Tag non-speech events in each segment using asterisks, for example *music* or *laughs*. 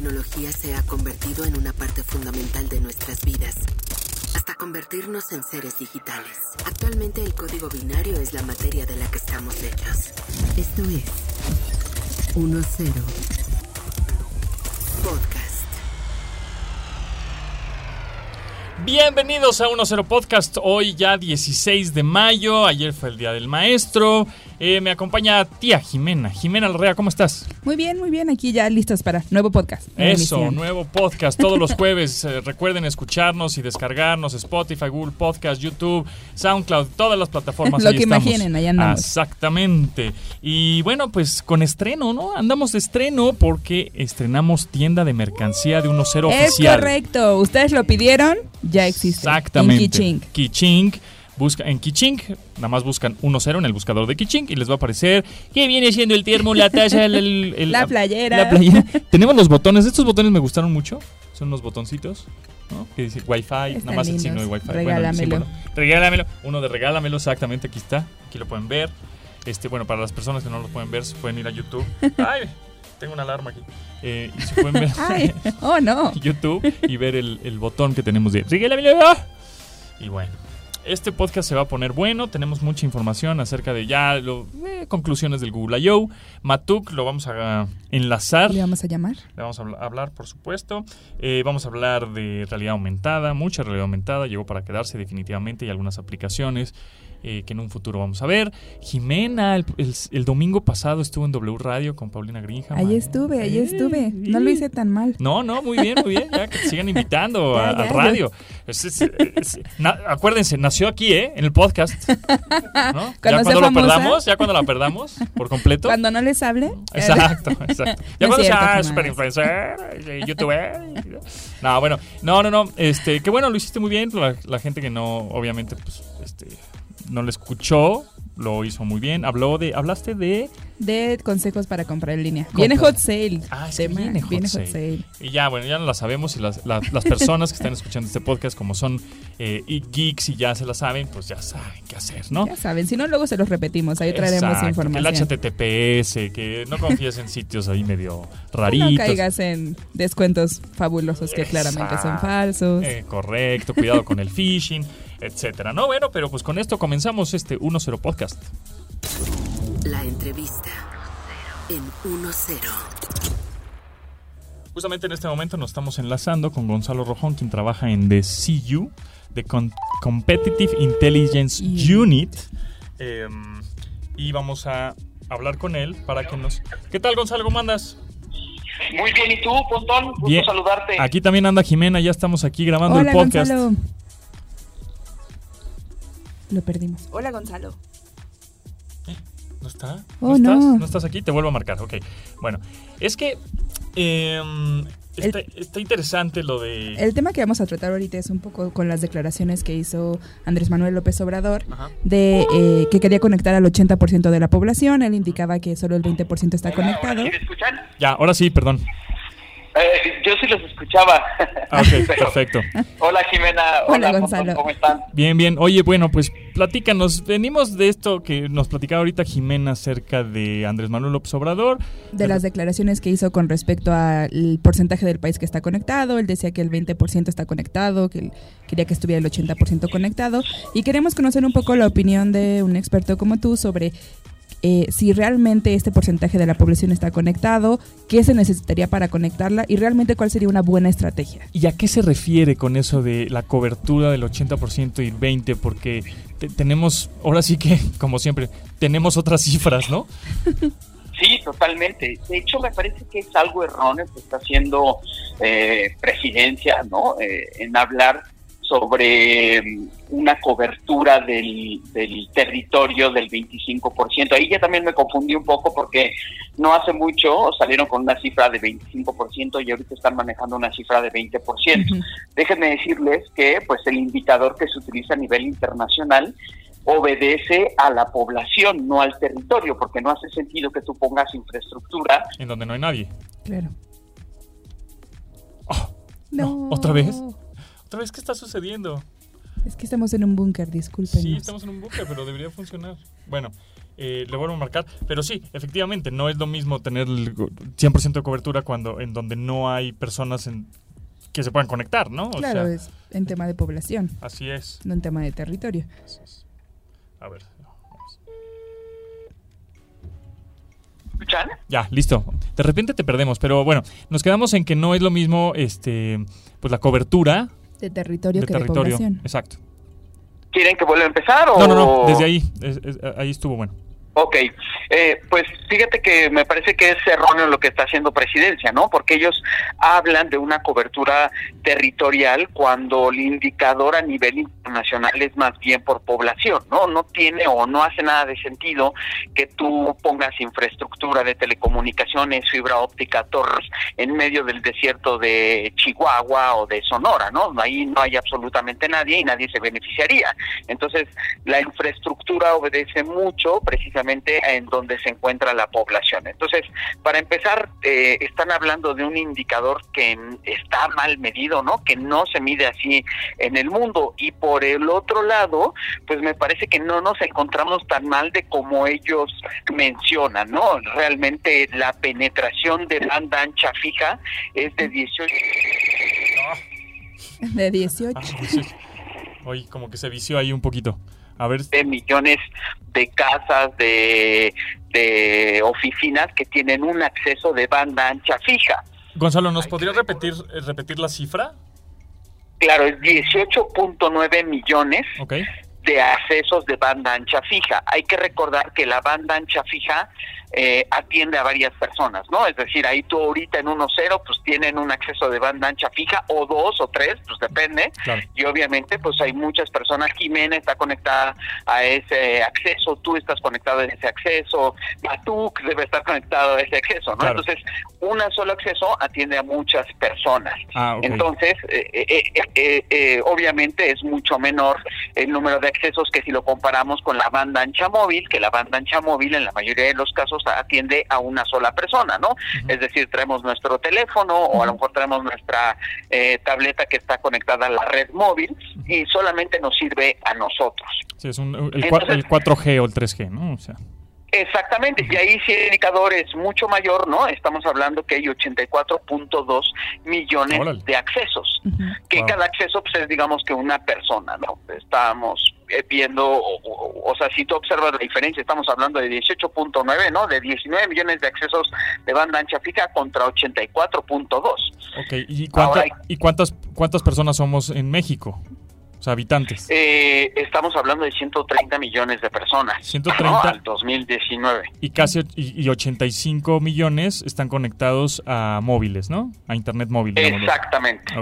tecnología se ha convertido en una parte fundamental de nuestras vidas, hasta convertirnos en seres digitales. Actualmente el código binario es la materia de la que estamos hechos. Esto es 1-0 Podcast. Bienvenidos a 1-0 Podcast, hoy ya 16 de mayo, ayer fue el Día del Maestro, eh, me acompaña tía Jimena. Jimena Larrea, ¿cómo estás? Muy bien, muy bien, aquí ya listos para nuevo podcast. Eso, nuevo podcast todos los *laughs* jueves. Eh, recuerden escucharnos y descargarnos Spotify, Google Podcast, YouTube, SoundCloud, todas las plataformas. *laughs* Lo ahí que estamos. imaginen, ahí andamos. Exactamente. Y bueno, pues con estreno, ¿no? Andamos de estreno porque estrenamos tienda de mercancía de 1-0 Es oficial. correcto, ustedes lo pidieron, ya existe. Exactamente. En Kiching. Kiching. Busca, en Kiching, nada más buscan 1-0 en el buscador de Kiching y les va a aparecer que viene siendo el termo, la talla, el, el- el- *laughs* La playera. La playera. Tenemos los botones. Estos botones me gustaron mucho. Son unos botoncitos, ¿no? Que dice Wi-Fi, nada más el signo de Wi-Fi. Regálamelo. Bueno, sí, bueno. regálamelo. Uno de regálamelo, exactamente, aquí está. Aquí lo pueden ver. Este, bueno, para las personas que no lo pueden ver, se pueden ir a YouTube. *laughs* Ay, tengo una alarma aquí. Eh, y se pueden ver *laughs* Ay, oh no. *laughs* YouTube y ver el, el botón que tenemos de regálamelo. Y bueno, este podcast se va a poner bueno. Tenemos mucha información acerca de ya lo, eh, conclusiones del Google I.O. Matuk lo vamos a enlazar. ¿Le vamos a llamar? Le vamos a habl- hablar, por supuesto. Eh, vamos a hablar de realidad aumentada, mucha realidad aumentada. Llegó para quedarse definitivamente y algunas aplicaciones eh, que en un futuro vamos a ver. Jimena, el, el- el domingo pasado estuvo en W Radio con Paulina Grinja. Ahí estuve, ahí estuve. No lo hice tan mal. no, no, muy bien, muy bien. Ya que te sigan invitando a- al radio. Es- es- es- na- acuérdense, nació aquí, ¿eh? En el podcast. *laughs* ¿no? ya Cuando cuando lo famosa. perdamos, ya cuando la perdamos por completo. Cuando no les hable. Exacto, *laughs* exacto. Ya No cuando sea super influencer, eh, youtuber. No, bueno, no, no, no. Este, que bueno, lo hiciste muy bien. La, la gente que no, obviamente, pues, este, no le escuchó, lo hizo muy bien. Habló de, hablaste de. De consejos para comprar en línea. Viene hot sale. Ah, Tema, viene hot sale. sale. Y ya, bueno, ya no la sabemos. Y las, las, las personas que están escuchando este podcast, como son eh, y geeks y ya se la saben, pues ya saben qué hacer, ¿no? Ya saben, si no, luego se los repetimos. Ahí traeremos Exacto, información. Que el HTTPS, que no confíes en sitios ahí medio *laughs* Que raritos. No caigas en descuentos fabulosos que claramente son falsos. Eh, correcto, cuidado con el phishing, etcétera. No, bueno, pero pues con esto comenzamos este 1-0 podcast. La entrevista en 1-0. Justamente en este momento nos estamos enlazando con Gonzalo Rojón, quien trabaja en The CU, The Con- Competitive Intelligence Unit. Eh, y vamos a hablar con él para que nos... ¿Qué tal, Gonzalo? ¿Cómo andas? Muy bien, ¿y tú, Pontón? Gusto Bien. saludarte. Aquí también anda Jimena, ya estamos aquí grabando Hola, el podcast. Gonzalo. Lo perdimos. Hola, Gonzalo. ¿No está? Oh, estás? no. ¿No estás aquí? Te vuelvo a marcar. Ok. Bueno, es que em, está, está interesante lo de... El tema que vamos a tratar ahorita es un poco con las declaraciones que hizo Andrés Manuel López Obrador Ajá. de eh, que quería conectar al 80% de la población. Él indicaba que solo el 20% está conectado. ¿Sí me escuchan? Ya, ahora sí, perdón. Eh, yo sí los escuchaba. Ah, ok, *laughs* Pero- perfecto. Hola, Jimena. Hola, Hola, Gonzalo. ¿cómo están? Bien, bien. Oye, bueno, pues platícanos. Venimos de esto que nos platicaba ahorita Jimena acerca de Andrés Manuel López Obrador. De las declaraciones que hizo con respecto al porcentaje del país que está conectado. Él decía que el 20% está conectado, que él quería que estuviera el 80% conectado. Y queremos conocer un poco la opinión de un experto como tú sobre eh, si realmente este porcentaje de la población está conectado, qué se necesitaría para conectarla y realmente cuál sería una buena estrategia. ¿Y a qué se refiere con eso de la cobertura del 80% y 20%? Porque te- tenemos, ahora sí que, *laughs* como siempre, tenemos otras cifras, ¿no? Sí, totalmente. De hecho, me parece que es algo erróneo que está haciendo eh, presidencia, ¿no? Eh, en hablar sobre mm, una cobertura del, del territorio del 25%. Ahí ya también me confundí un poco porque no hace mucho salieron con una cifra de 25% y ahorita están manejando una cifra de 20%. Ujú. Déjenme decirles que pues el indicador que se utiliza a nivel internacional obedece a la población, no al territorio, porque no hace sentido que tú pongas infraestructura En donde no hay nadie. Claro. Oh, no, ¿otra vez? ¿Otra vez qué está sucediendo? Es que estamos en un búnker, disculpen. Sí, estamos en un buque, pero debería funcionar. Bueno, eh, le vuelvo a marcar. Pero sí, efectivamente, no es lo mismo tener el 100% de cobertura cuando en donde no hay personas en, que se puedan conectar, ¿no? O claro, sea, es en tema de población, así es. no en tema de territorio. así es. A ver. ¿Escuchan? Ya, listo. De repente te perdemos, pero bueno, nos quedamos en que no es lo mismo este pues la cobertura De territorio de que de territorio. población. Exacto. ¿Quieren que vuelva a empezar? O... No, no, no, desde ahí, es- es- ahí estuvo bueno. Ok, eh, pues fíjate que me parece que es erróneo lo que está haciendo presidencia, ¿no? Porque ellos hablan de una cobertura territorial cuando el indicador a nivel internacional es más bien por población, ¿no? No tiene o no hace nada de sentido que tú pongas infraestructura de telecomunicaciones, fibra óptica, torres en medio del desierto de Chihuahua o de Sonora, ¿no? Ahí no hay absolutamente nadie y nadie se beneficiaría. Entonces, la infraestructura obedece mucho precisamente en donde se encuentra la población. Entonces, para empezar, eh, están hablando de un indicador que está mal medido, ¿no? Que no se mide así en el mundo. Y por el otro lado, pues me parece que no nos encontramos tan mal de como ellos mencionan, ¿no? Realmente la penetración de banda ancha fija es de 18 De 18. Ah, pues. Oye, como que se vició ahí un poquito. A ver, de millones de casas, de, de oficinas que tienen un acceso de banda ancha fija. Gonzalo, ¿nos podrías repetir eh, repetir la cifra? Claro, es 18.9 millones Ok. de accesos de banda ancha fija. Hay que recordar que la banda ancha fija eh, atiende a varias personas, ¿no? Es decir, ahí tú ahorita en 1.0 pues tienen un acceso de banda ancha fija o dos o tres, pues depende. Claro. Y obviamente pues hay muchas personas, Jimena está conectada a ese acceso, tú estás conectado a ese acceso, Matuk debe estar conectado a ese acceso, ¿no? Claro. Entonces, un solo acceso atiende a muchas personas. Ah. Entonces, eh, eh, eh, obviamente es mucho menor el número de accesos que si lo comparamos con la banda ancha móvil, que la banda ancha móvil en la mayoría de los casos atiende a una sola persona, ¿no? Es decir, traemos nuestro teléfono o a lo mejor traemos nuestra eh, tableta que está conectada a la red móvil y solamente nos sirve a nosotros. Sí, es un, el, cua- Entonces- el 4G o el 3G, ¿no? O sea, Exactamente, y ahí si el indicador es mucho mayor, ¿no? Estamos hablando que hay 84.2 millones Órale. de accesos. Que Wow. cada acceso pues es digamos que una persona, ¿no? Estamos viendo, o, o- o sea, si tú observas la diferencia, estamos hablando de 18.9, ¿no? De 19 millones de accesos de banda ancha fija contra 84.2. ok. ¿Y, cuánta- Ahora ¿y cuántas, cuántas personas somos en México? O sea, habitantes. Eh, estamos hablando de 130 millones de personas. 130. ¿no? Al 2019. Y casi y, y 85 millones están conectados a móviles, ¿no? A internet móvil. Exactamente.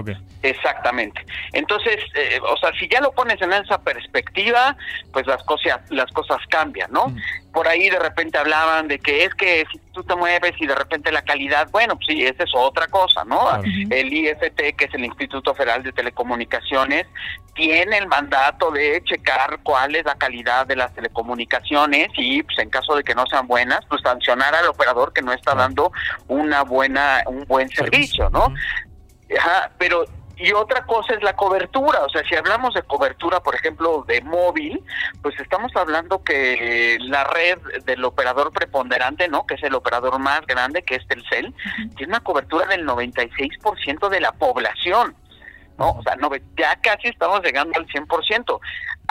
Exactamente. Entonces, eh, o sea, si ya lo pones en esa perspectiva, pues las cosas las cosas cambian, ¿no? Mm. Por ahí de repente hablaban de que es que tú te mueves y de repente la calidad, bueno, pues sí, esa es otra cosa, ¿no? Claro. El IFT, que es el Instituto Federal de Telecomunicaciones, tiene el mandato de checar cuál es la calidad de las telecomunicaciones y, pues, en caso de que no sean buenas, pues sancionar al operador que no está dando una buena un buen servicio, ¿no? Ajá, pero y otra cosa es la cobertura, o sea, si hablamos de cobertura, por ejemplo, de móvil, pues estamos hablando que la red del operador preponderante, ¿no? Que es el operador más grande, que es Telcel, tiene una cobertura del 96% de la población. ¿no? O sea, no, ya casi estamos llegando al 100%.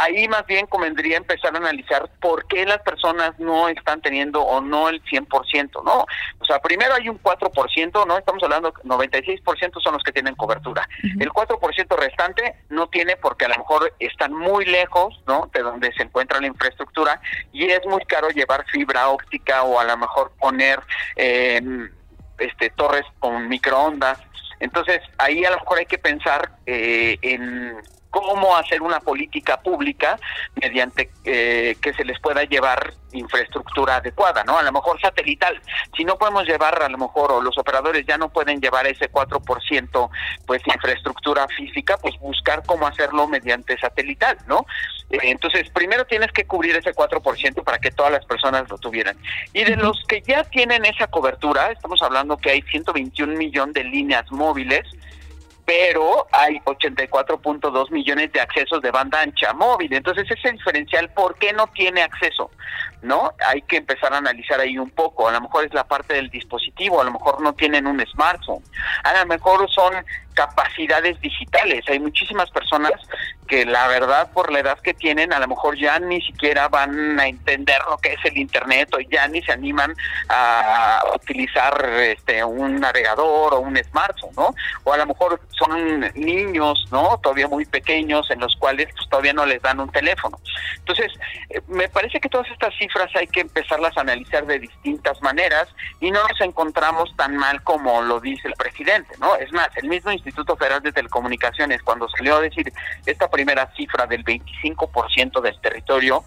Ahí más bien convendría empezar a analizar por qué las personas no están teniendo o no el 100%, ¿no? O sea, primero hay un 4%, ¿no? Estamos hablando, 96% son los que tienen cobertura. Ujú. El 4% restante no tiene porque a lo mejor están muy lejos, ¿no? De donde se encuentra la infraestructura y es muy caro llevar fibra óptica o a lo mejor poner eh, este torres con microondas. Entonces, ahí a lo mejor hay que pensar eh, en cómo hacer una política pública mediante eh, que se les pueda llevar infraestructura adecuada, ¿no? A lo mejor satelital. Si no podemos llevar, a lo mejor, o los operadores ya no pueden llevar ese 4%, pues, infraestructura física, pues buscar cómo hacerlo mediante satelital, ¿no? Eh, entonces, primero tienes que cubrir ese 4% para que todas las personas lo tuvieran. Y de los que ya tienen esa cobertura, estamos hablando que hay 121 millones de líneas móviles, pero hay 84.2 millones de accesos de banda ancha móvil. Entonces ese diferencial, ¿por qué no tiene acceso? ¿No? Hay que empezar a analizar ahí un poco. A lo mejor es la parte del dispositivo, a lo mejor no tienen un smartphone, a lo mejor son capacidades digitales. Hay muchísimas personas que la verdad por la edad que tienen a lo mejor ya ni siquiera van a entender lo que es el internet o ya ni se animan a utilizar este un navegador o un smartphone, ¿no? O a lo mejor son niños, ¿no? Todavía muy pequeños en los cuales pues, todavía no les dan un teléfono. Entonces, eh, me parece que todas estas cifras hay que empezarlas a analizar de distintas maneras y no nos encontramos tan mal como lo dice el presidente, ¿no? Es más, el mismo Instituto Federal de Telecomunicaciones cuando salió a decir esta primera cifra del 25% del territorio,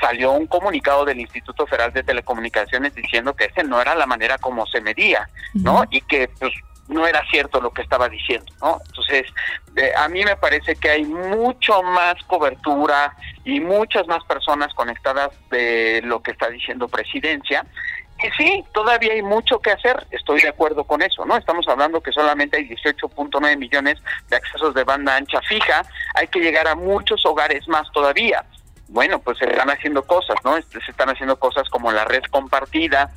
salió un comunicado del Instituto Federal de Telecomunicaciones diciendo que esa no era la manera como se medía, ¿no? Y que pues no era cierto lo que estaba diciendo, ¿no? Entonces, a mí me parece que hay mucho más cobertura y muchas más personas conectadas de lo que está diciendo Presidencia. Y sí, todavía hay mucho que hacer, estoy de acuerdo con eso, ¿no? Estamos hablando que solamente hay 18.9 millones de accesos de banda ancha fija, hay que llegar a muchos hogares más todavía. Bueno, pues se están haciendo cosas, ¿no? Se están haciendo cosas como la red compartida,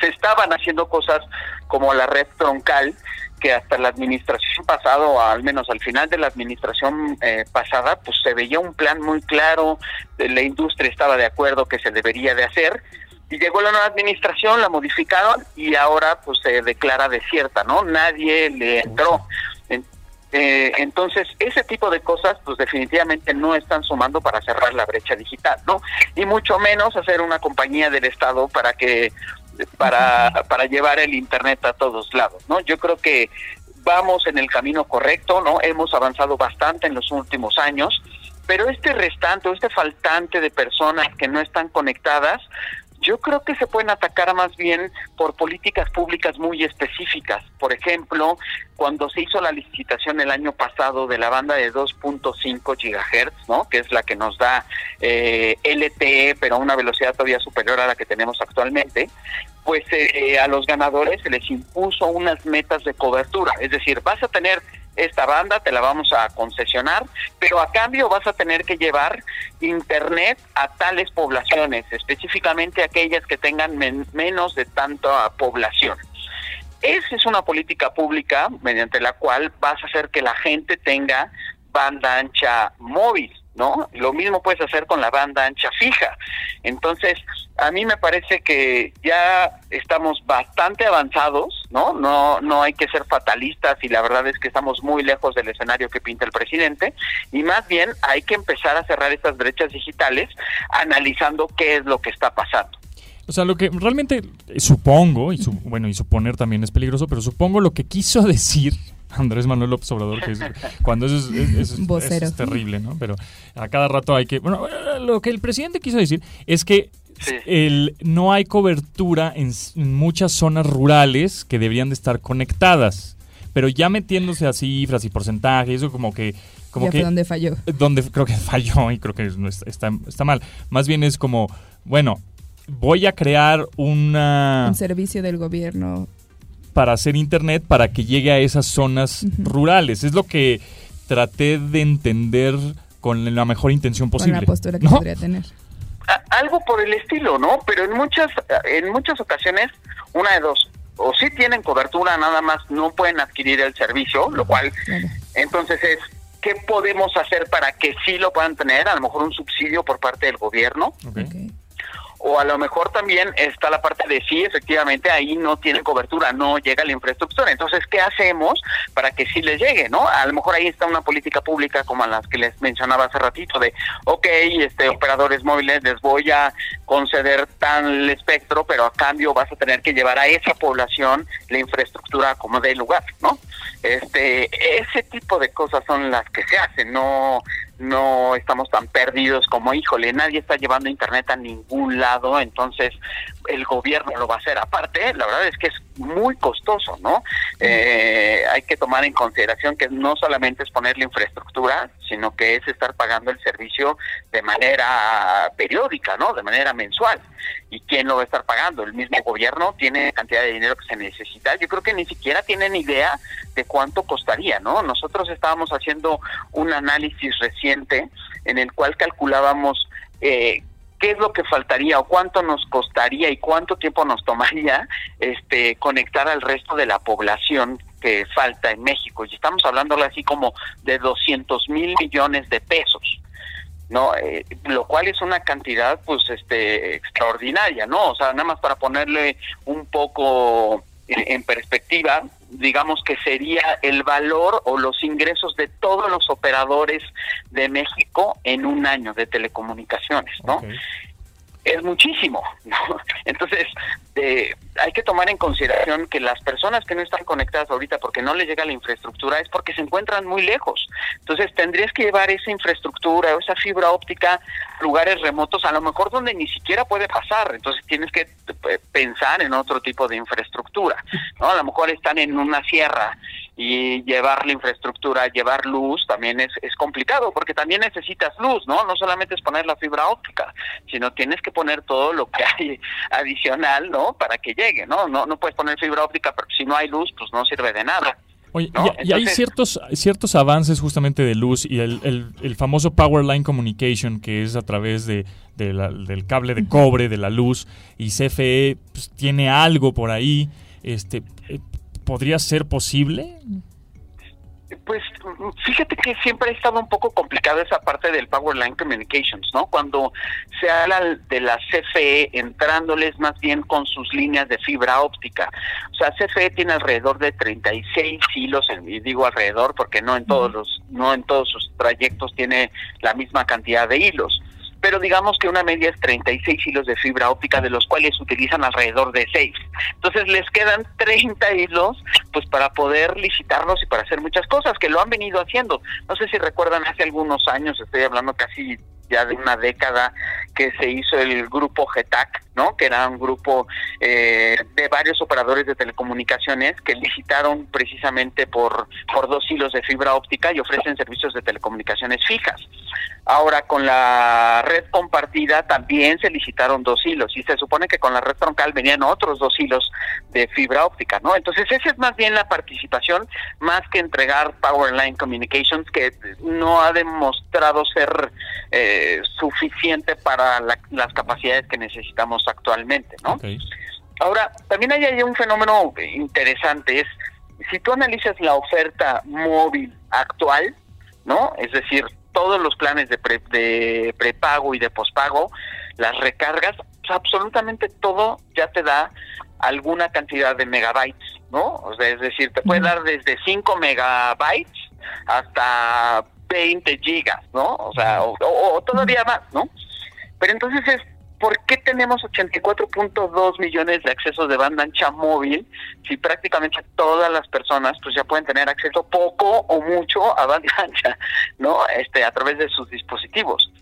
se estaban haciendo cosas como la red troncal, que hasta la administración pasada, o al menos al final de la administración eh, pasada, pues se veía un plan muy claro, la industria estaba de acuerdo que se debería de hacer, y llegó la nueva administración, la modificaron y ahora pues se declara desierta, ¿no? Nadie le entró. Eh, entonces, ese tipo de cosas, pues definitivamente no están sumando para cerrar la brecha digital, ¿no? Y mucho menos hacer una compañía del Estado para que para, para llevar el Internet a todos lados, ¿no? Yo creo que vamos en el camino correcto, ¿no? Hemos avanzado bastante en los últimos años, pero este restante o este faltante de personas que no están conectadas, yo creo que se pueden atacar más bien por políticas públicas muy específicas. Por ejemplo, cuando se hizo la licitación el año pasado de la banda de 2.5 gigahertz, ¿no? que es la que nos da eh, LTE, pero a una velocidad todavía superior a la que tenemos actualmente, pues eh, a los ganadores se les impuso unas metas de cobertura. Es decir, vas a tener esta banda, te la vamos a concesionar, pero a cambio vas a tener que llevar internet a tales poblaciones, específicamente aquellas que tengan menos de tanta población. Esa es una política pública mediante la cual vas a hacer que la gente tenga banda ancha móvil. ¿No? Lo mismo puedes hacer con la banda ancha fija. Entonces, a mí me parece que ya estamos bastante avanzados, ¿no? No no hay que ser fatalistas y la verdad es que estamos muy lejos del escenario que pinta el presidente y más bien hay que empezar a cerrar estas brechas digitales analizando qué es lo que está pasando. O sea, lo que realmente supongo, y bueno, y suponer también es peligroso, pero supongo lo que quiso *laughs* decir *laughs* Andrés Manuel López Obrador, que es, cuando eso es, terrible, ¿no? Pero a cada rato hay que... Bueno, lo que el presidente quiso decir es que el, no hay cobertura en, muchas zonas rurales que deberían de estar conectadas. Pero ya metiéndose a cifras y porcentajes, eso como que... Como ya que, donde falló. Donde creo que *laughs* falló y creo que está, está mal. Más bien es como, bueno, voy a crear una... Un servicio del gobierno para hacer internet para que llegue a esas zonas rurales. Es lo que traté de entender con la mejor intención posible. Con la postura que podría tener. algo por el estilo, ¿no? Pero en muchas en muchas ocasiones una de dos o sí tienen cobertura, nada más no pueden adquirir el servicio, lo cual entonces es ¿qué podemos hacer para que sí lo puedan tener? A lo mejor un subsidio por parte del gobierno o a lo mejor también está la parte de sí, efectivamente, ahí no tiene cobertura, no llega la infraestructura. Entonces, ¿qué hacemos para que sí les llegue, no? A lo mejor ahí está una política pública como las que les mencionaba hace ratito de, ok, este, operadores móviles, les voy a conceder tal espectro, pero a cambio vas a tener que llevar a esa población la infraestructura como de lugar, ¿no? Este, ese tipo de cosas son las que se hacen, no no estamos tan perdidos como, híjole, nadie está llevando internet a ningún lado, entonces el gobierno lo va a hacer. Aparte, la verdad es que es muy costoso, ¿no? Eh, hay que tomar en consideración que no solamente es poner la infraestructura, sino que es estar pagando el servicio de manera periódica, ¿no? De manera mensual. ¿Y quién lo va a estar pagando? El mismo gobierno tiene cantidad de dinero que se necesita. Yo creo que ni siquiera tienen idea de cuánto costaría, ¿no? Nosotros estábamos haciendo un análisis reciente en el cual calculábamos eh, qué es lo que faltaría o cuánto nos costaría y cuánto tiempo nos tomaría este conectar al resto de la población que falta en México. Y estamos hablando así como de 200 mil millones de pesos. no eh, lo cual es una cantidad pues este extraordinaria no o sea nada más para ponerle un poco en perspectiva digamos que sería el valor o los ingresos de todos los operadores de México en un año de telecomunicaciones, ¿no? Es muchísimo, *laughs* ¿no? Entonces, eh, hay que tomar en consideración que las personas que no están conectadas ahorita porque no les llega la infraestructura es porque se encuentran muy lejos. Entonces, tendrías que llevar esa infraestructura o esa fibra óptica a lugares remotos, a lo mejor donde ni siquiera puede pasar. Entonces, tienes que eh, pensar en otro tipo de infraestructura, ¿no? A lo mejor están en una sierra y llevar la infraestructura, llevar luz también es, es complicado porque también necesitas luz, ¿no? No solamente es poner la fibra óptica, sino tienes que poner todo lo que hay *laughs* adicional, ¿no? Para que llegue, ¿no? No, no puedes poner fibra óptica, pero si no hay luz, pues no sirve de nada. Oye, y, hay ciertos, ciertos avances justamente de luz y el, el, famoso Power Line Communication que es a través de, del cable de cobre, de la luz, y CFE pues, tiene algo por ahí. Este, eh, ¿Podría ser posible? Pues fíjate que siempre ha estado un poco complicada esa parte del Power Line Communications, ¿no? Cuando se habla de la CFE entrándoles más bien con sus líneas de fibra óptica. O sea, CFE tiene alrededor de 36 hilos, y digo alrededor porque no en todos los no en todos sus trayectos tiene la misma cantidad de hilos pero digamos que una media es 36 hilos de fibra óptica, de los cuales utilizan alrededor de 6. Entonces les quedan *laughs* 30 hilos pues para poder licitarlos y para hacer muchas cosas, que lo han venido haciendo. No sé si recuerdan hace algunos años, estoy hablando casi ya de una década que se hizo el grupo GETAC, ¿no? Que era un grupo eh, de varios operadores de telecomunicaciones que licitaron precisamente por, por dos hilos de fibra óptica y ofrecen servicios de telecomunicaciones fijas. Ahora con la red compartida también se licitaron dos hilos y se supone que con la red troncal venían otros dos hilos de fibra óptica, ¿no? Entonces esa es más bien la participación más que entregar Power Line Communications que no ha demostrado ser eh, suficiente para las capacidades que necesitamos actualmente, ¿no? Ahora, también hay un fenómeno interesante, es si tú analizas la oferta móvil actual, ¿no? Es decir, todos los planes de, de prepago y de pospago, las recargas, pues, absolutamente todo ya te da alguna cantidad de megabytes, ¿no? O sea, es decir, te puede dar desde 5 megabytes hasta 20 gigas, ¿no? O sea, o, todavía más, ¿no? Pero entonces es, ¿por qué tenemos 84.2 millones de accesos de banda ancha móvil si prácticamente todas las personas pues ya pueden tener acceso poco o mucho a banda *laughs* ancha, ¿no? Este, a través de sus dispositivos.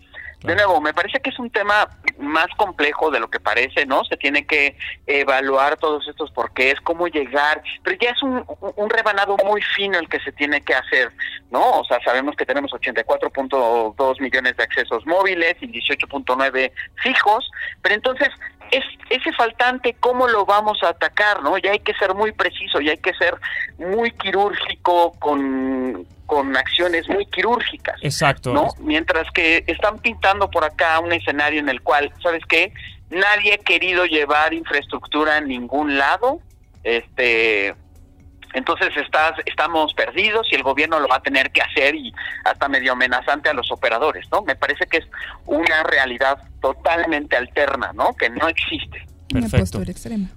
De nuevo, me parece que es un tema más complejo de lo que parece, ¿no? Se tiene que evaluar todos estos porqués, cómo llegar, pero ya es un, un rebanado muy fino el que se tiene que hacer, ¿no? O sea, sabemos que tenemos 84.2 millones de accesos móviles y 18.9 fijos, pero entonces es ese faltante, ¿cómo lo vamos a atacar? ¿no? Ya hay que ser muy preciso, ya hay que ser muy quirúrgico con, con acciones muy quirúrgicas. Exacto. ¿no? Mientras que están pintando por acá un escenario en el cual, ¿sabes qué? Nadie ha querido llevar infraestructura a ningún lado. Este, entonces estás, estamos perdidos y el gobierno lo va a tener que hacer y hasta medio amenazante a los operadores, ¿no? Me parece que es una realidad totalmente alterna, ¿no? Que no existe. Perfecto.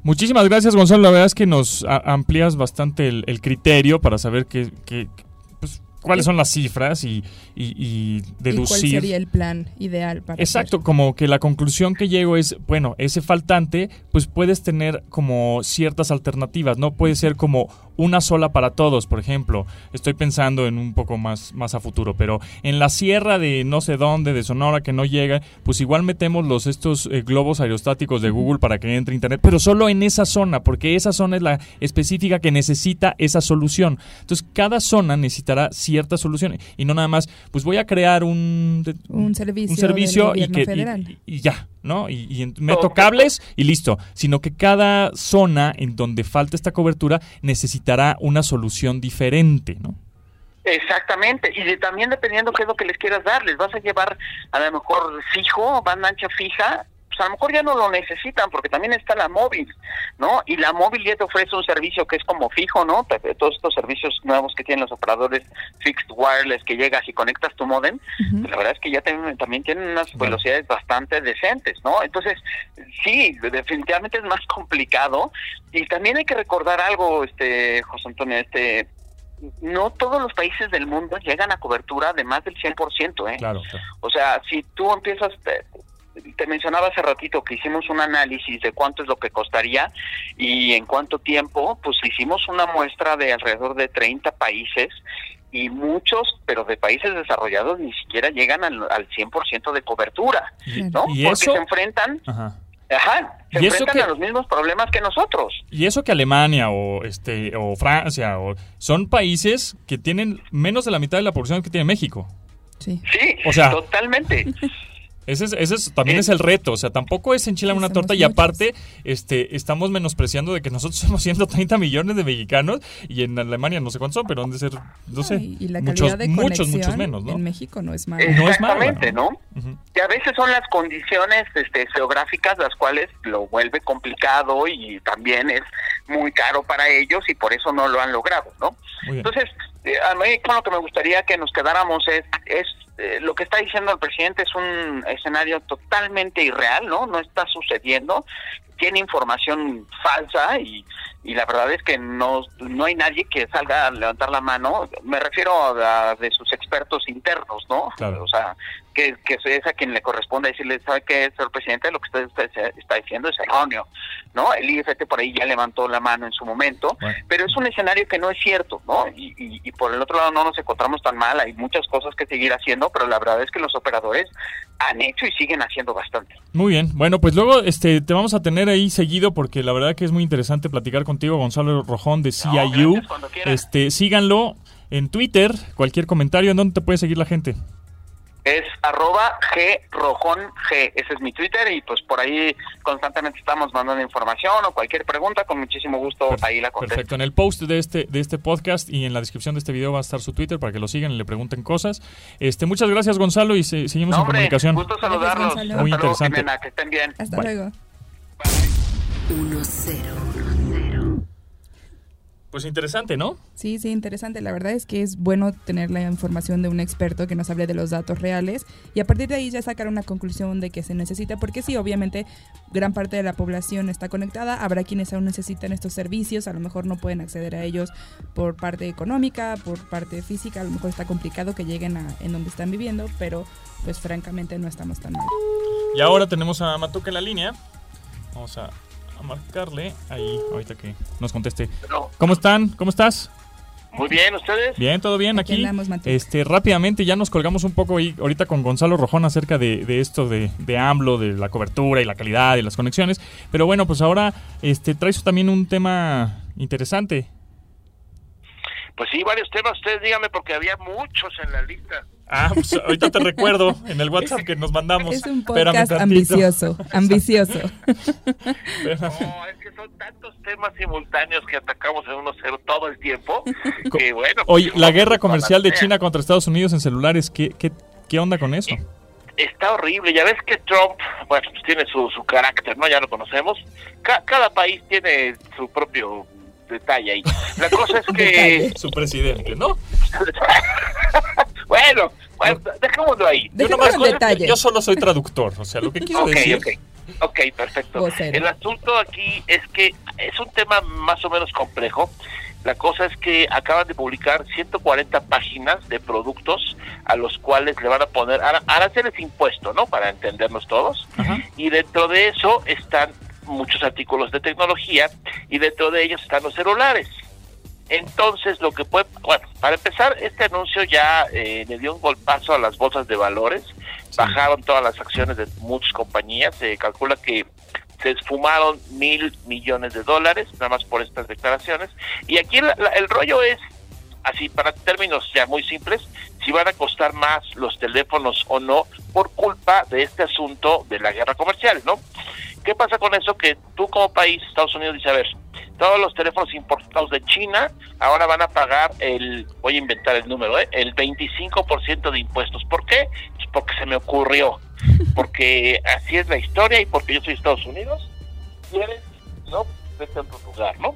Muchísimas gracias, Gonzalo. La verdad es que nos amplías bastante el, criterio para saber que, que, pues, cuáles son las cifras y, y, y deducir. ¿Y cuál sería el plan ideal para Exacto, como que la conclusión que llego es, bueno, ese faltante, pues puedes tener como ciertas alternativas, no puede ser como una sola para todos, por ejemplo. Estoy pensando en un poco más, más a futuro, pero en la sierra de no sé dónde, de Sonora, que no llega, pues igual metemos los estos eh, globos aerostáticos de Google para que entre internet, pero solo en esa zona, porque esa zona es la específica que necesita esa solución. Entonces, cada zona necesitará cierta solución y no nada más, pues voy a crear un, un servicio, un servicio y, que, y, y, ya, ¿no? Y, y meto cables y listo, sino que cada zona en donde falta esta cobertura necesitará una solución diferente, ¿no? Exactamente, y de, también dependiendo qué es lo que les quieras dar, les vas a llevar a lo mejor fijo, banda ancha fija, pues a lo mejor ya no lo necesitan porque también está la móvil, ¿no? Y la móvil ya te ofrece un servicio que es como fijo, ¿no? Todos estos servicios nuevos que tienen los operadores fixed wireless que llegas y conectas tu modem, uh -huh. la verdad es que ya tienen, también tienen unas velocidades bastante decentes, ¿no? Entonces, sí, definitivamente es más *laughs* complicado y también hay que recordar algo, este José Antonio, este no todos los países del mundo llegan a cobertura de más del 100%, ¿eh? Claro, claro. O sea, si tú empiezas te mencionaba hace ratito que hicimos un análisis de cuánto es lo que costaría y en cuánto tiempo, pues hicimos una muestra de alrededor de 30 países y muchos, pero de países desarrollados ni siquiera llegan al, al 100% de cobertura, ¿no? ¿Y Porque eso? se enfrentan Ajá. Ajá, se ¿Y eso enfrentan que- a los mismos problemas que nosotros. Y eso que Alemania o este o Francia o son países que tienen menos de la mitad de la población que tiene México. Sí. Sí, O sea- totalmente. *laughs* Ese, es, ese es- también es el reto, o sea, tampoco es enchilar una torta y aparte este estamos menospreciando de que nosotros *laughs* somos 130 millones de mexicanos y en Alemania no sé cuántos son, pero han de ser, no sé, y, y la muchos, de muchos, muchos menos, ¿no? en México no es mala. No es mala, Exactamente, ¿no? ¿no? Ujú. que a veces son las condiciones este, geográficas las cuales lo vuelve complicado y también es muy caro para ellos y por eso no lo han logrado, ¿no? Entonces, eh, a mí con lo que me gustaría que nos quedáramos es, es eh, lo que está diciendo el presidente es un escenario totalmente irreal, ¿no? No está sucediendo, tiene información falsa y, y la verdad es que no, no hay nadie que salga a levantar la mano, me refiero a, a de sus expertos internos, ¿no? Claro. O sea, que, que es a quien le corresponde decirle, ¿sabe qué, señor presidente? Lo que usted está, está diciendo es erróneo, ¿no? El IFT por ahí ya levantó la mano en su momento, Bueno. pero es un escenario que no es cierto, ¿no? Y, y, y por el otro lado no nos encontramos tan mal, hay muchas cosas que seguir haciendo, pero la verdad es que los operadores han hecho y siguen haciendo bastante. Muy bien. Bueno, pues luego este te vamos a tener ahí seguido porque la verdad que es muy interesante platicar contigo, Gonzalo Rojón de CIU. gracias, este, síganlo en Twitter, cualquier comentario, ¿en dónde te puede seguir la gente? Es arroba G Rojón G, ese es mi Twitter y pues por ahí constantemente estamos mandando información o cualquier pregunta, con muchísimo gusto ahí la contesto. Perfecto. En el post de este, de este podcast y en la descripción de este video va a estar su Twitter para que lo sigan y le pregunten cosas. Este, muchas gracias, Gonzalo, y se- seguimos No, en comunicación. gusto saludarlos. Hasta Muy luego, interesante. Jimena, que estén bien. Hasta Bye. luego. 1-0. Pues interesante, ¿no? Sí, sí, interesante. La verdad es que es bueno tener la información de un experto que nos hable de los datos reales y a partir de ahí ya sacar una conclusión de que se necesita, porque sí, obviamente gran parte de la población está conectada, habrá quienes aún necesitan estos servicios, a lo mejor no pueden acceder a ellos por parte económica, por parte física, a lo mejor está complicado que lleguen a en donde están viviendo, pero pues francamente no estamos tan mal. Y ahora tenemos a Matuca en la línea. Vamos a, a marcarle ahí, ahorita que nos conteste. ¿Cómo están? ¿Cómo estás? muy bien, ¿ustedes? Bien, todo bien Aquí. Este, rápidamente ya nos colgamos un poco ahí ahorita con Gonzalo Rojón acerca de, de esto de, de AMLO, de la cobertura y la calidad y las conexiones. Pero bueno, pues ahora este traes también un tema interesante. Pues sí, varios temas. Ustedes díganme porque había muchos en la lista. Ah, pues ahorita te recuerdo en el WhatsApp que nos mandamos. Es un podcast ambicioso, ambicioso. No, es que son tantos temas simultáneos que atacamos en uno cero todo el tiempo. *laughs* Que bueno. Oye, pues, la vamos guerra comercial de. China contra Estados Unidos en celulares, ¿qué, qué, qué onda con eso? Está horrible. Ya ves que Trump, bueno, pues tiene su, su carácter, ¿no? Ya lo conocemos. Ca- cada país tiene su propio detalle ahí. La cosa es *laughs* que. Su presidente, ¿no? *laughs* bueno, bueno, dejémoslo ahí. Yo, Dejémoslo nomás- en detalle. yo solo soy traductor, o sea, lo que quiero Ok, decir. ok. Ok, perfecto. Vocero. El asunto aquí es que es un tema más o menos complejo La cosa es que acaban de publicar 140 páginas de productos a los cuales le van a poner aranceles impuesto, ¿no? Para entendernos todos. Y dentro de eso están muchos artículos de tecnología y dentro de ellos están los celulares. Entonces, lo que puede, bueno, para empezar, este anuncio ya eh, le dio un golpazo a las bolsas de valores, bajaron todas las acciones de muchas compañías, se calcula que se esfumaron mil millones de dólares, nada más por estas declaraciones. Y aquí el rollo es, así para términos ya muy simples, si van a costar más los teléfonos o no por culpa de este asunto de la guerra comercial, ¿no? ¿Qué pasa con eso? Que tú como país, Estados Unidos, dice, a ver, todos los teléfonos importados de China ahora van a pagar el, voy a inventar el número, ¿eh? el 25% de impuestos. ¿Por qué? Pues porque se me ocurrió *laughs* porque así es la historia y porque yo soy Estados Unidos, quieres, no, vete a otro lugar, ¿no?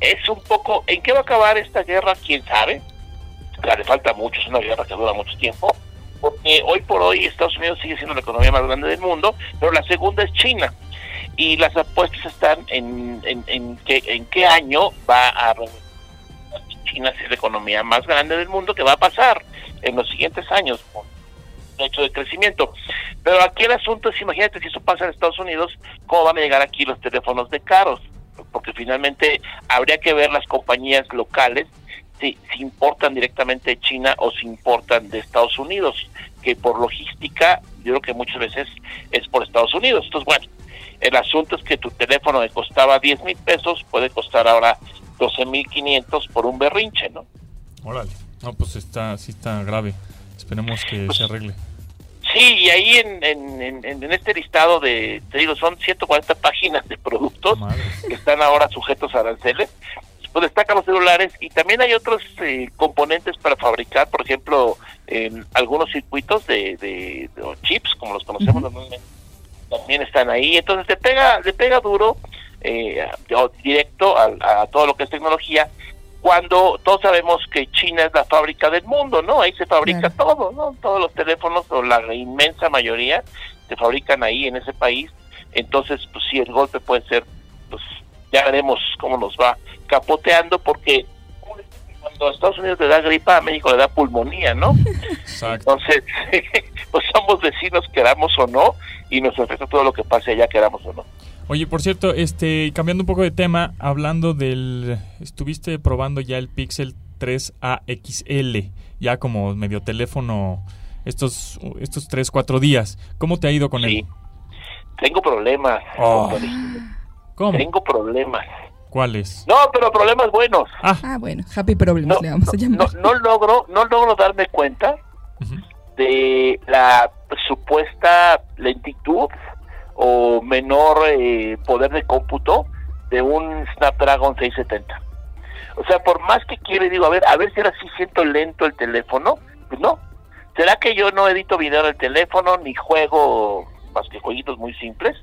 Es un poco, ¿en qué va a acabar esta guerra? ¿Quién sabe? le falta mucho, es una guerra que dura mucho tiempo, porque hoy por hoy Estados Unidos sigue siendo la economía más grande del mundo, pero la segunda es China. Y las apuestas están en, en, en, qué, en qué año va a China ser la economía más grande del mundo, que va a pasar en los siguientes años, hecho de crecimiento. Pero aquí el asunto es, imagínate si eso pasa en Estados Unidos, ¿cómo van a llegar aquí los teléfonos de caros? Porque finalmente habría que ver las compañías locales si, si importan directamente de China o si importan de Estados Unidos, que por logística yo creo que muchas veces es por Estados Unidos. Entonces, bueno, el asunto es que tu teléfono que costaba 10 mil pesos puede costar ahora 12 mil 500 por un berrinche, ¿no? Órale, no, pues está, sí está grave. Esperemos que pues se arregle. Sí, y ahí en, en, en, este listado de, te digo, son 140 páginas de productos que están ahora sujetos a aranceles. Pues destacan los celulares y también hay otros eh, componentes para fabricar, por ejemplo, en algunos circuitos de, de, chips, como los conocemos normalmente, también están ahí. Entonces le pega, le pega duro, eh, directo a, a todo lo que es tecnología cuando todos sabemos que China es la fábrica del mundo, ¿no? Ahí se fabrica todo, ¿no? Todos los teléfonos, o la inmensa mayoría, se fabrican ahí en ese país. Entonces, pues sí, el golpe puede ser, pues ya veremos cómo nos va capoteando, porque cuando a Estados Unidos le da gripa, a México le da pulmonía, ¿no? Entonces, *laughs* pues somos vecinos, queramos o no, y nos afecta todo lo que pase allá, queramos o no. Oye, por cierto, este, cambiando un poco de tema, hablando del, estuviste probando ya el Pixel 3A XL, ya como medio teléfono estos, estos 3, 4 días. ¿Cómo te ha ido con él? Tengo problemas. Oh. ¿Cómo? Tengo problemas. ¿Cuáles? No, pero problemas buenos. Ah, ah bueno, happy problems no, le vamos a llamar. No, logro, no logro darme cuenta de la supuesta lentitud o menor eh, poder de cómputo de un Snapdragon 670. O sea, por más que quiero digo, a ver, a ver si ahora sí siento lento el teléfono, pues no. ¿Será que yo no edito video en el teléfono ni juego más que jueguitos muy simples?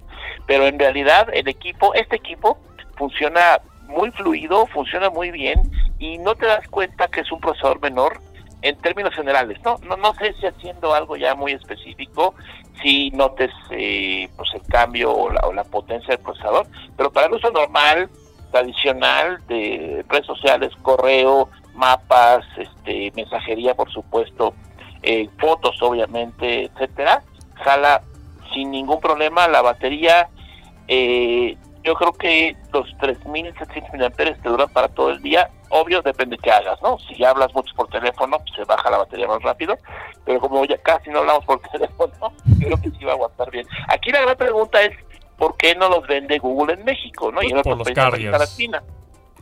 Pero en realidad el equipo, este equipo funciona muy fluido, funciona muy bien y no te das cuenta que es un procesador menor en términos generales. No, no, no sé si haciendo algo ya muy específico si notes eh, pues el cambio o la, o la potencia del procesador, pero para el uso normal, tradicional de redes sociales, correo, mapas, este, mensajería, por supuesto, eh, fotos, obviamente, etcétera, jala sin ningún problema la batería. Eh, yo creo que los 3.700 mAh te duran para todo el día. Obvio, depende de qué hagas, ¿no? Si hablas mucho por teléfono, pues se baja la batería más rápido. Pero como ya casi no hablamos por *laughs* teléfono, creo que sí va a aguantar bien. Aquí la gran pregunta es, ¿por qué no los vende Google en México, no? y en pues por los Latina.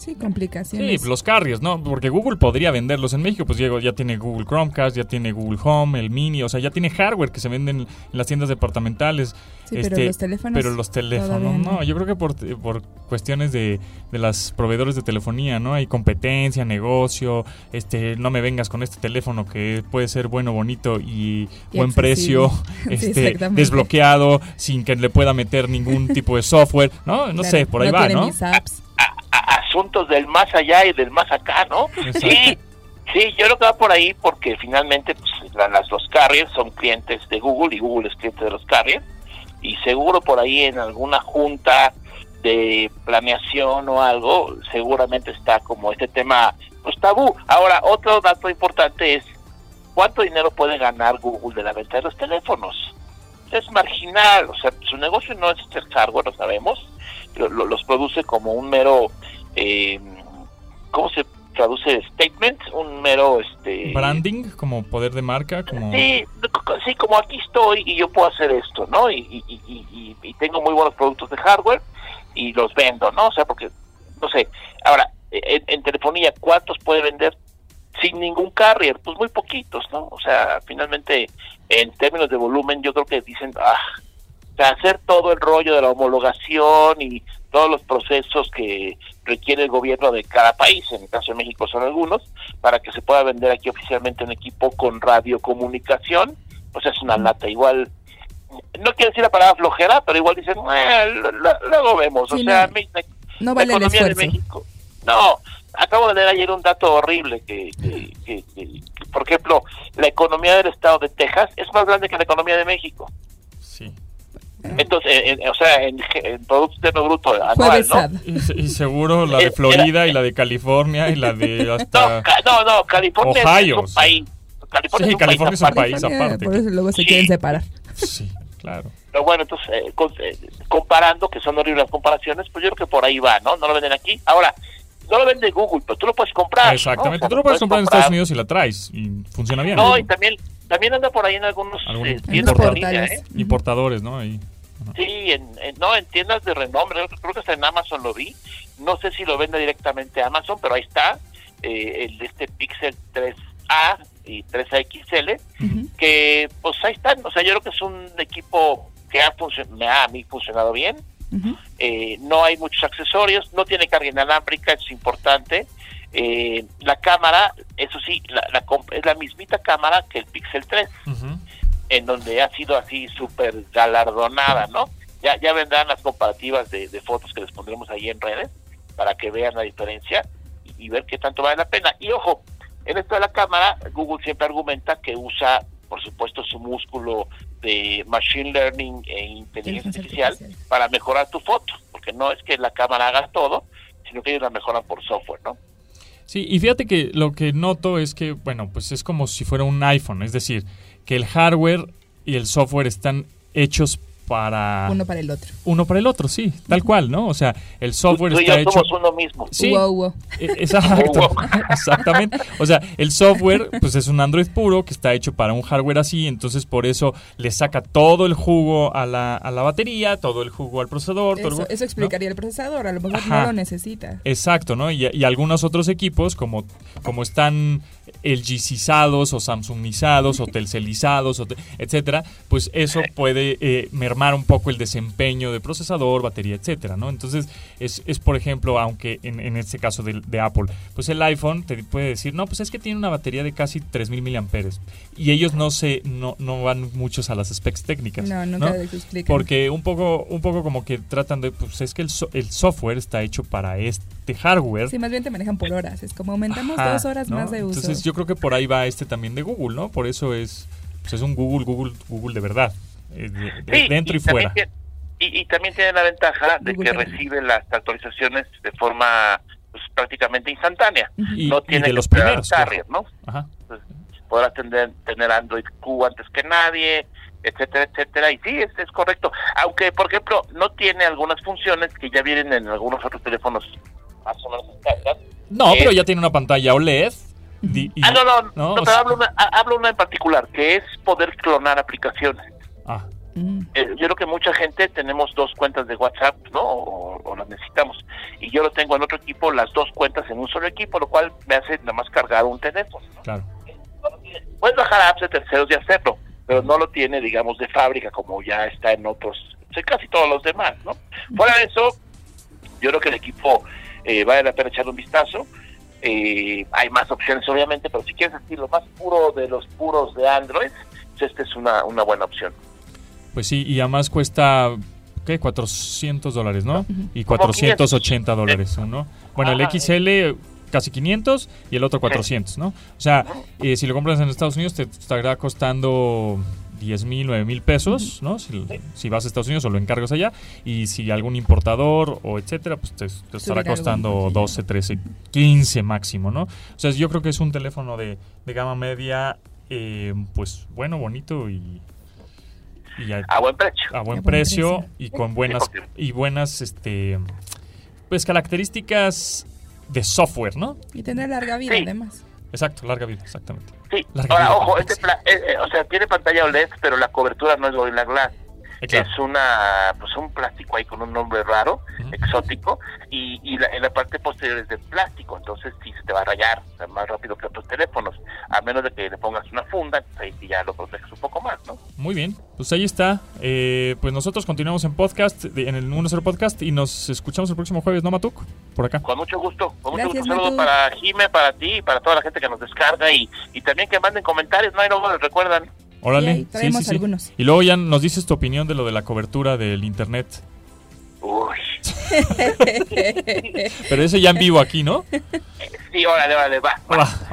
Sí, complicaciones. Sí, los carriers, ¿no? Porque Google podría venderlos en México, pues Diego ya tiene Google Chromecast, ya tiene Google Home, el Mini, o sea, ya tiene hardware que se venden en las tiendas departamentales. Sí, pero este, los teléfonos. Pero los teléfonos, no. Yo creo que por, por cuestiones de, de las proveedores de telefonía, ¿no? Hay competencia, negocio, este, no me vengas con este teléfono que puede ser bueno, bonito y, buen precio, *laughs* este, desbloqueado, sin que le pueda meter ningún tipo de software, ¿no? No sé, por ahí va, ¿no? Asuntos del más allá y del más acá, ¿no? Sí, sí, yo creo que va por ahí porque finalmente pues, las, los carriers son clientes de Google y Google es cliente de los carriers y seguro por ahí en alguna junta de planeación o algo, seguramente está como este tema pues tabú. Ahora, otro dato importante es cuánto dinero puede ganar Google de la venta de los teléfonos. Es marginal, o sea, su negocio no es el hardware, lo sabemos, los produce como un mero, eh, ¿cómo se traduce statement, un mero este branding, como poder de marca, como sí, sí, como aquí estoy y yo puedo hacer esto, ¿no? Y, y, y, y, tengo muy buenos productos de hardware y los vendo, ¿no? O sea, porque no sé. Ahora, en, telefonía, ¿cuántos puede vender sin ningún carrier? Pues muy poquitos, ¿no? O sea, finalmente, en términos de volumen, yo creo que dicen, ah, o sea, hacer todo el rollo de la homologación y todos los procesos que requiere el gobierno de cada país, en el caso de México son algunos, para que se pueda vender aquí oficialmente un equipo con radiocomunicación, pues es una lata. Igual, no quiero decir la palabra flojera, pero igual dicen, luego vemos. o sea, no, vale el esfuerzo. De México, no, acabo de leer ayer un dato horrible que, por ejemplo, la economía del estado de Texas es más grande que la economía de México. Sí. Entonces, o sea, en, Producto Interno Bruto anual, ¿no? Y, seguro la de Florida y la de California y la de *laughs* hasta... No, no, California Ohio, es un país. California sí, es un California país es un país aparte. Por eso luego se quieren separar. Sí, claro. Pero bueno, entonces, eh, eh, comparando, que son horribles las comparaciones, pues yo creo que por ahí va, ¿no? No lo venden aquí. Ahora, no lo vende Google, pero tú lo puedes comprar. Exactamente, tú lo puedes, comprar, en Estados Unidos y la traes y funciona bien. No, y también, también anda por ahí en algunos, eh, tiendas de línea, ¿eh? Importadores, ¿no? Ahí. Sí, en, no, en tiendas de renombre, creo que hasta en Amazon lo vi. No sé si lo vende directamente a Amazon, pero ahí está eh, el este Pixel 3A y 3XL, que pues ahí están. O sea, yo creo que es un equipo que ha me ha a mí funcionado bien. eh, no hay muchos accesorios, no tiene carga inalámbrica, es importante. Eh, la cámara, eso sí, la, la, es la mismita cámara que el Pixel 3 en donde ha sido así súper galardonada, ¿no? Ya, ya vendrán las comparativas de, fotos que les pondremos ahí en redes para que vean la diferencia y, ver qué tanto vale la pena. Y ojo, en esto de la cámara, Google siempre argumenta que usa, por supuesto, su músculo de machine learning e inteligencia artificial, para mejorar tu foto, porque no es que la cámara haga todo, sino que ellos la mejoran por software, ¿no? Sí, y fíjate que lo que noto es que, bueno, pues es como si fuera un iPhone, es decir, que el hardware y el software están hechos para uno para el otro. Uno para el otro, sí, tal cual, ¿no? O sea, el software está hecho somos uno mismo. Sí. E, exacto, *laughs* exactamente. O sea, el software pues es un Android puro que está hecho para un hardware así, entonces por eso le saca todo el jugo a la, a la batería, todo el jugo al procesador, Eso, eso explicaría el procesador, a lo mejor no lo necesita. Exacto, ¿no? Y, y algunos otros equipos como como están LGizados o Samsungizados o *laughs* Telcelizados, o etcétera, pues eso puede eh, mermar un poco el desempeño de procesador, batería, etcétera, ¿no? Entonces, es, es por ejemplo, aunque en, en este caso de, de, Apple, pues el iPhone te puede decir, no, pues es que tiene una batería de casi 3000 miliamperes y ellos no se no, no van muchos a las specs técnicas. No, nunca ¿no? Porque un poco un poco como que tratan de pues es que el, el software está hecho para este hardware. Sí, más bien te manejan por horas, es como aumentamos dos horas más de uso. Entonces, yo creo que por ahí va este también de Google, ¿no? Por eso es pues es un Google Google Google de verdad, dentro y, fuera. y, también tiene la ventaja de que recibe las actualizaciones de forma pues, prácticamente instantánea. Y, no tiene de los primeros, carrier, ¿no? Ajá podrás tener, tener Android Q antes que nadie, etcétera, etcétera. Y sí, es, es correcto. Aunque, por ejemplo, no tiene algunas funciones que ya vienen en algunos otros teléfonos más o menos No, pero ya tiene una pantalla OLED. ah, no, no, no, pero hablo, una, hablo una en particular, que es poder clonar aplicaciones. Ah. Mm. Eh, yo creo que mucha gente tenemos dos cuentas de WhatsApp, ¿no? O, las necesitamos. Y yo lo tengo en otro equipo, las dos cuentas en un solo equipo, lo cual me hace nada más cargar un teléfono. Claro. Puedes bajar apps de terceros y hacerlo, pero no lo tiene, digamos, de fábrica como ya está en otros, casi todos los demás, ¿no? Fuera de eso, yo creo que el equipo eh, vale la pena echarle un vistazo. Eh, hay más opciones, obviamente, pero si quieres así lo más puro de los puros de Android, pues esta es una, una buena opción. Pues sí, y además cuesta ¿qué? 400 dólares, ¿no? Y 480 dólares, ¿no? Bueno, el XL casi 500 y el otro 400, ¿no? O sea, eh, si lo compras en Estados Unidos te estará costando 10 mil, 9 mil pesos, ¿no? Si, vas a Estados Unidos o lo encargas allá. Y si algún importador o etcétera, pues te, estará costando 12, 13, 15 máximo, ¿no? O sea, yo creo que es un teléfono de, gama media, eh, pues bueno, bonito y a, buen precio. A buen, precio, y con buenas y buenas este pues características de software, ¿no? Y tener larga vida además. Exacto, larga vida, exactamente. Sí. Ahora, ojo, este eh, eh, o sea, tiene pantalla OLED, pero la cobertura no es Gorilla Glass. Es una, pues un plástico ahí con un nombre raro, exótico, y, y la, en la parte posterior es de plástico, entonces sí se te va a rayar más rápido que otros teléfonos, a menos de que le pongas una funda, pues ahí sí ya lo proteges un poco más, ¿no? Muy bien, pues ahí está. Eh, pues nosotros continuamos en podcast, en el 1 Podcast, y nos escuchamos el próximo jueves, ¿no, Matuk? Por acá. Con mucho gusto, con mucho gusto. Un saludo para Jime, para ti para toda la gente que nos descarga, y, y también que manden comentarios, no hay no recuerdan. Órale, sí, sí, sí. Y luego ya nos dices tu opinión de lo de la cobertura del internet. Uy. *laughs* Pero eso ya en vivo aquí, ¿no? Sí, órale, órale, va.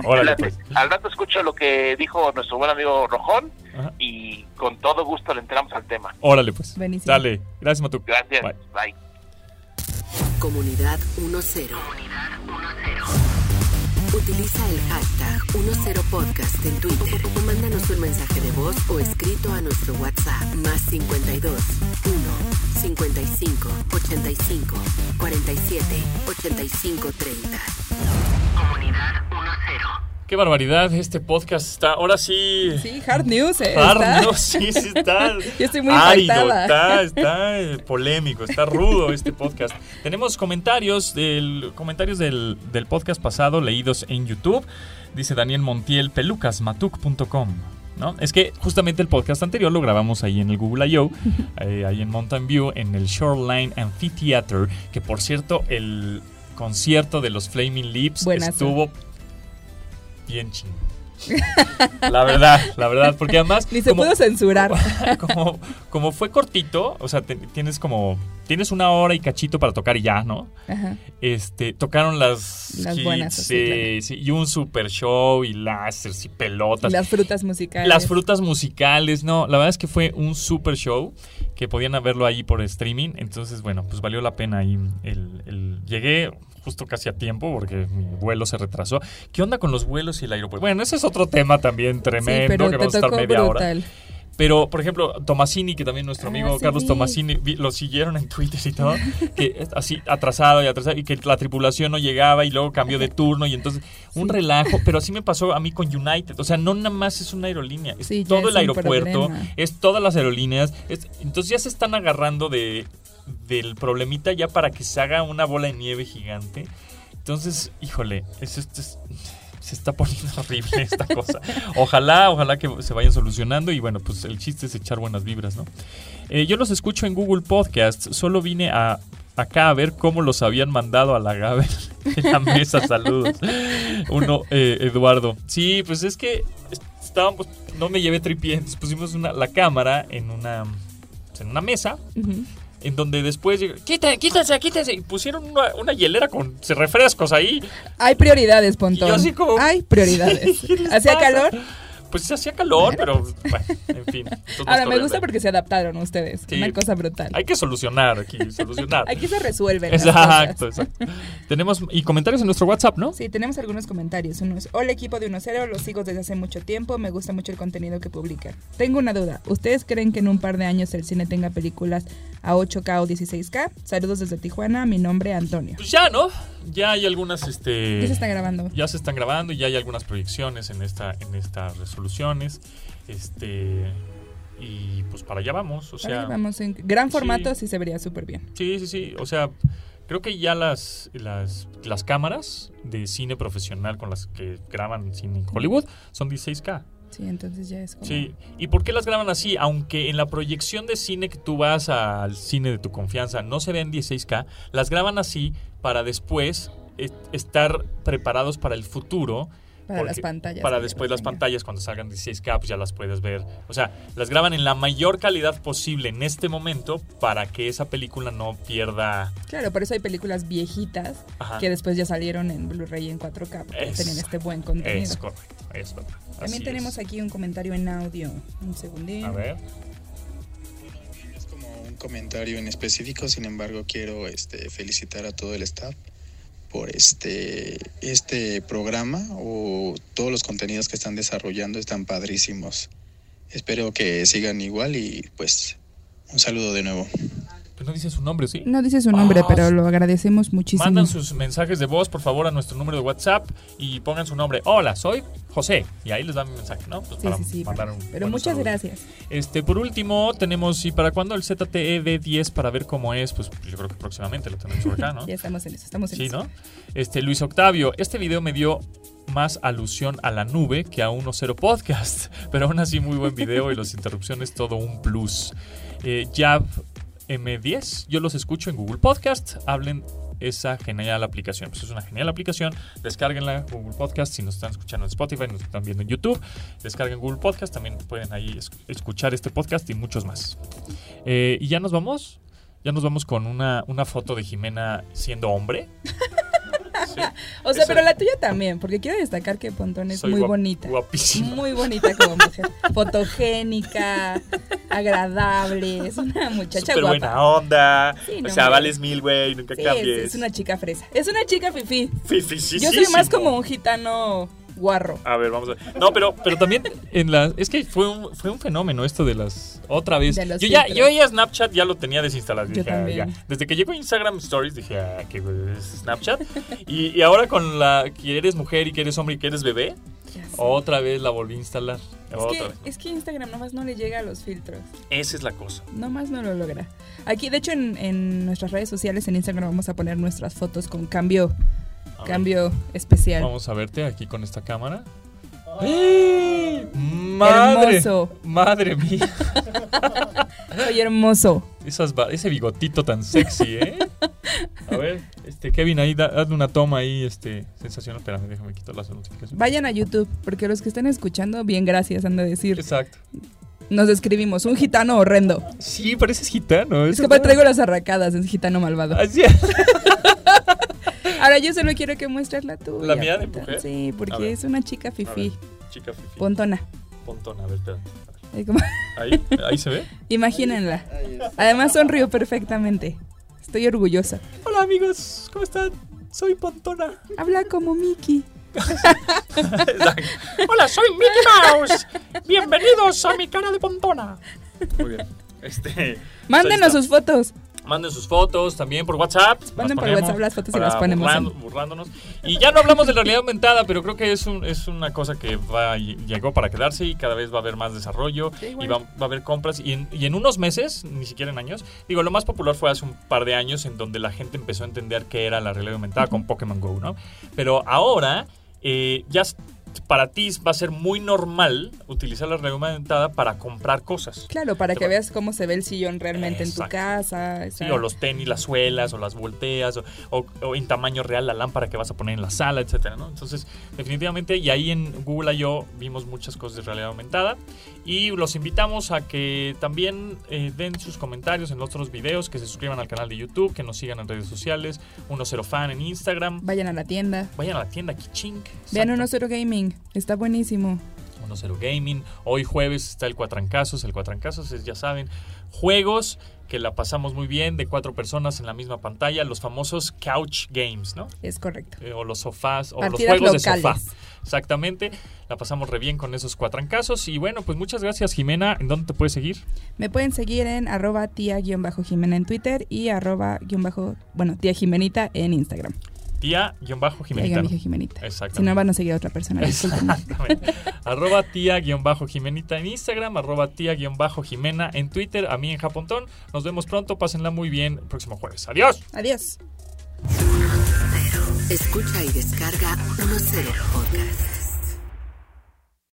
órale, pues. Al rato escucho lo que dijo nuestro buen amigo Rojón y con todo gusto le entramos al tema. Órale, pues. Dale. Gracias, Matu. Gracias. Bye. Comunidad 10. Comunidad 10. Utiliza el hashtag 10podcast en Twitter o mándanos un mensaje de voz o escrito a nuestro WhatsApp más 52 1 55 85 47 85 30. Comunidad 10. Qué barbaridad, este podcast está, ahora sí... Sí, hard news, ¿eh? Hard news, sí, sí está... *laughs* Yo estoy muy árido, está, está eh, polémico, está rudo este podcast. Tenemos comentarios del, comentarios del, del podcast pasado leídos en YouTube. Dice Daniel Montiel, pelucasmatuk.com. ¿No? Es que justamente el podcast anterior lo grabamos ahí en el Google I.O., *laughs* eh, ahí en Mountain View, en el Shoreline Amphitheater, que por cierto, el concierto de los Flaming Lips estuvo bien. La verdad, la verdad, porque además... Ni se pudo censurar. *laughs* Como, como fue cortito, o sea, tienes como... Tienes una hora y cachito para tocar y ya, ¿no? Ajá. Este, tocaron las... Las buenas. Sí, sí, y un super show y láseres y pelotas. Las frutas musicales. Las frutas musicales, no, la verdad es que fue un super show que podían verlo ahí por streaming, entonces, bueno, pues valió la pena ahí el, el llegué justo casi a tiempo porque mi vuelo se retrasó. ¿Qué onda con los vuelos y el aeropuerto? Bueno, ese es otro tema también tremendo que vamos a estar media hora. Pero, por ejemplo, Tomasini, que también nuestro ah, amigo Carlos Tomasini, lo siguieron en Twitter y todo, que así atrasado y atrasado, y que la tripulación no llegaba y luego cambió de turno y entonces un relajo. Pero así me pasó a mí con United. O sea, no nada más es una aerolínea, es todo el aeropuerto, es todas las aerolíneas. entonces ya se están agarrando de del problemita ya para que se haga una bola de nieve gigante. Entonces, híjole, es, se está poniendo *laughs* horrible esta cosa. Ojalá, ojalá que se vayan solucionando y bueno, pues el chiste es echar buenas vibras, ¿no? Eh, yo los escucho en Google Podcast, solo vine a acá a ver cómo los habían mandado a la Gaber *laughs* en la mesa. Saludos. Uno, eh, Eduardo. Sí, pues es que estábamos, no me llevé tripientes, pusimos la cámara en una, en una mesa en donde después quítense, quítense, quítense y pusieron una, hielera con refrescos ahí. Hay prioridades, Pontón. Hay prioridades. *laughs* ¿Hacía calor? Pues se hacía calor, pero bueno, en fin. *laughs* Ahora, me gusta porque se adaptaron ustedes. Una cosa brutal. Hay que solucionar aquí, solucionar. *laughs* aquí se resuelven. Exacto, exacto. Tenemos, y comentarios en nuestro WhatsApp, ¿no? Sí, tenemos algunos comentarios. Uno es, hola equipo de 1-0, los sigo desde hace mucho tiempo, me gusta mucho el contenido que publican. Tengo una duda, ¿ustedes creen que en un par de años el cine tenga películas a 8K o 16K? Saludos desde Tijuana, mi nombre Antonio. Pues ya, ¿no? Ya hay algunas, este... Ya se están grabando. Ya se están grabando y ya hay algunas proyecciones en esta, en esta resolución soluciones. Este. Y pues para allá vamos. O sea, vamos en gran formato, sí, se vería súper bien. Sí, sí, sí. O sea, creo que ya las, las, las cámaras de cine profesional con las que graban cine en Hollywood son 16K. Sí, entonces ya es como... Sí, ¿y por qué las graban así? Aunque en la proyección de cine que tú vas al cine de tu confianza no se ven 16K, las graban así para después estar preparados para el futuro Para las pantallas. Para después las pantallas, cuando salgan 16K, pues ya las puedes ver. O sea, las graban en la mayor calidad posible en este momento para que esa película no pierda. Claro, por eso hay películas viejitas que después ya salieron en Blu-ray y en 4K, porque tienen este buen contenido. Es correcto, es correcto. También tenemos aquí un comentario en audio. Un segundín. A ver. Es como un comentario en específico, sin embargo, quiero este, felicitar a todo el staff por este, este programa o todos los contenidos que están desarrollando están padrísimos. Espero que sigan igual y pues un saludo de nuevo. Pues no dice su nombre, ¿sí? No dice su nombre, ah, pero lo agradecemos muchísimo. Mandan sus mensajes de voz, por favor, a nuestro número de WhatsApp y pongan su nombre. Hola, soy José. Y ahí les dan mi mensaje, ¿no? Pues sí, sí, sí, Pero muchas gracias. Este, por último, tenemos, ¿y para cuándo el ZTE D10 para ver cómo es? Pues yo creo que próximamente lo tenemos por acá, ¿no? *laughs* ya estamos en eso, estamos en sí, ¿no? Este, Luis Octavio, este video me dio más alusión a la nube que a 1.0 podcast, *laughs* pero aún así muy buen video y las interrupciones todo un plus. Eh, Jab M10. Yo los escucho en Google Podcast. Hablen esa genial aplicación. Pues es una genial aplicación. Descarguenla Google Podcast. Si nos están escuchando en Spotify, nos están viendo en YouTube, descarguen Google Podcast. También pueden ahí escuchar este podcast y muchos más. Eh, y ya nos vamos. Ya nos vamos con una, una foto de Jimena siendo hombre. *laughs* *laughs* o sea, pero la tuya también, porque quiero destacar que Pontón es muy bonita. Guapísima. Muy bonita como mujer. *laughs* Fotogénica, agradable, es una muchacha Súper buena onda. o sea, vales mil, güey, nunca cambies. Es, una chica fresa. Es una chica fifi. Fifi, sí, Yo soy más como un gitano guarro. A ver, vamos a ver. No, pero, pero también en la, es que fue un, fue un fenómeno esto de las otra vez. yo ya yo ya Snapchat ya lo tenía desinstalado. Yo dije, ah, Desde que llegó Instagram Stories dije, ah, que es Snapchat. y, y, ahora con la que eres mujer y que eres hombre y que eres bebé, otra vez la volví a instalar. Es, que, es que Instagram nomás no le llega a los filtros. Esa es la cosa. Nomás no lo logra. Aquí, de hecho, en, en nuestras redes sociales, en Instagram, vamos a poner nuestras fotos con cambio Cambio especial. Vamos a verte aquí con esta cámara. ¡Eh! ¡Madre! Hermoso. ¡Madre mía! Soy hermoso. ese bigotito tan sexy, ¿eh? A ver, este, Kevin, ahí hazle una toma ahí, este, sensacional. Espérame, déjame quitar las notificaciones. Vayan a YouTube, porque los que están escuchando, bien gracias, han de decir. Exacto. Nos describimos, un gitano horrendo. Sí, pareces gitano. Es que me traigo las arracadas, es gitano malvado. Así es. *laughs* Ahora yo solo quiero que muestres la tuya. ¿La mía de mujer? Sí, porque es una chica fifi. Chica fifi. Pontona. Pontona, a ver, espera. *laughs* Ahí, ahí se ve. Imagínenla. Además sonrió perfectamente. Estoy orgullosa. Hola amigos, ¿cómo están? Soy Pontona. Habla como Mickey. *laughs* Hola, soy Mickey Mouse. Bienvenidos a mi cara de Pontona. Muy bien. Este, Mándenos sus fotos. Manden sus fotos también por WhatsApp. Manden por WhatsApp las fotos y las ponemos. Burlándonos. Y ya no hablamos de la realidad aumentada, pero creo que es, un, es una cosa que va, llegó para quedarse y cada vez va a haber más desarrollo y va, a haber compras. Y en, y en unos meses, ni siquiera en años, digo, lo más popular fue hace un par de años en donde la gente empezó a entender qué era la realidad aumentada con Pokémon Go, ¿no? Pero ahora eh, ya para ti va a ser muy normal utilizar la realidad aumentada para comprar cosas. Claro, para que veas cómo se ve el sillón realmente en tu casa. Sí, o los tenis, las suelas, o las volteas, o, en tamaño real la lámpara que vas a poner en la sala, etcétera, ¿no? Entonces, definitivamente, y ahí en Google I.O. vimos muchas cosas de realidad aumentada. Y los invitamos a que también eh, den sus comentarios en otros videos, que se suscriban al canal de YouTube, que nos sigan en redes sociales, 10 Fan en Instagram. Vayan a la tienda. Vayan a la tienda Kichink. Vean 10 Gaming Está buenísimo. 1-0 Gaming. Hoy jueves está el Cuatrancazos. El Cuatrancazos es, ya saben, juegos que la pasamos muy bien de cuatro personas en la misma pantalla, los famosos couch games, ¿no? Es correcto. Eh, o los sofás, o los juegos de sofá. Exactamente. La pasamos re bien con esos cuatrancazos. Y bueno, pues muchas gracias, Jimena. ¿En dónde te puedes seguir? Me pueden seguir en arroba tía-jimena en Twitter y arroba bueno, tía Jimenita en Instagram. Tía-Jimenita. Jimenita. Exactamente. Si no, van a seguir a otra persona. Exactamente. arroba tía-Jimenita en Instagram, arroba tía-Jimena en Twitter, a mí en Japontón. Nos vemos pronto, pásenla muy bien el próximo jueves. Adiós. Adiós. Escucha y descarga 10 Podcast.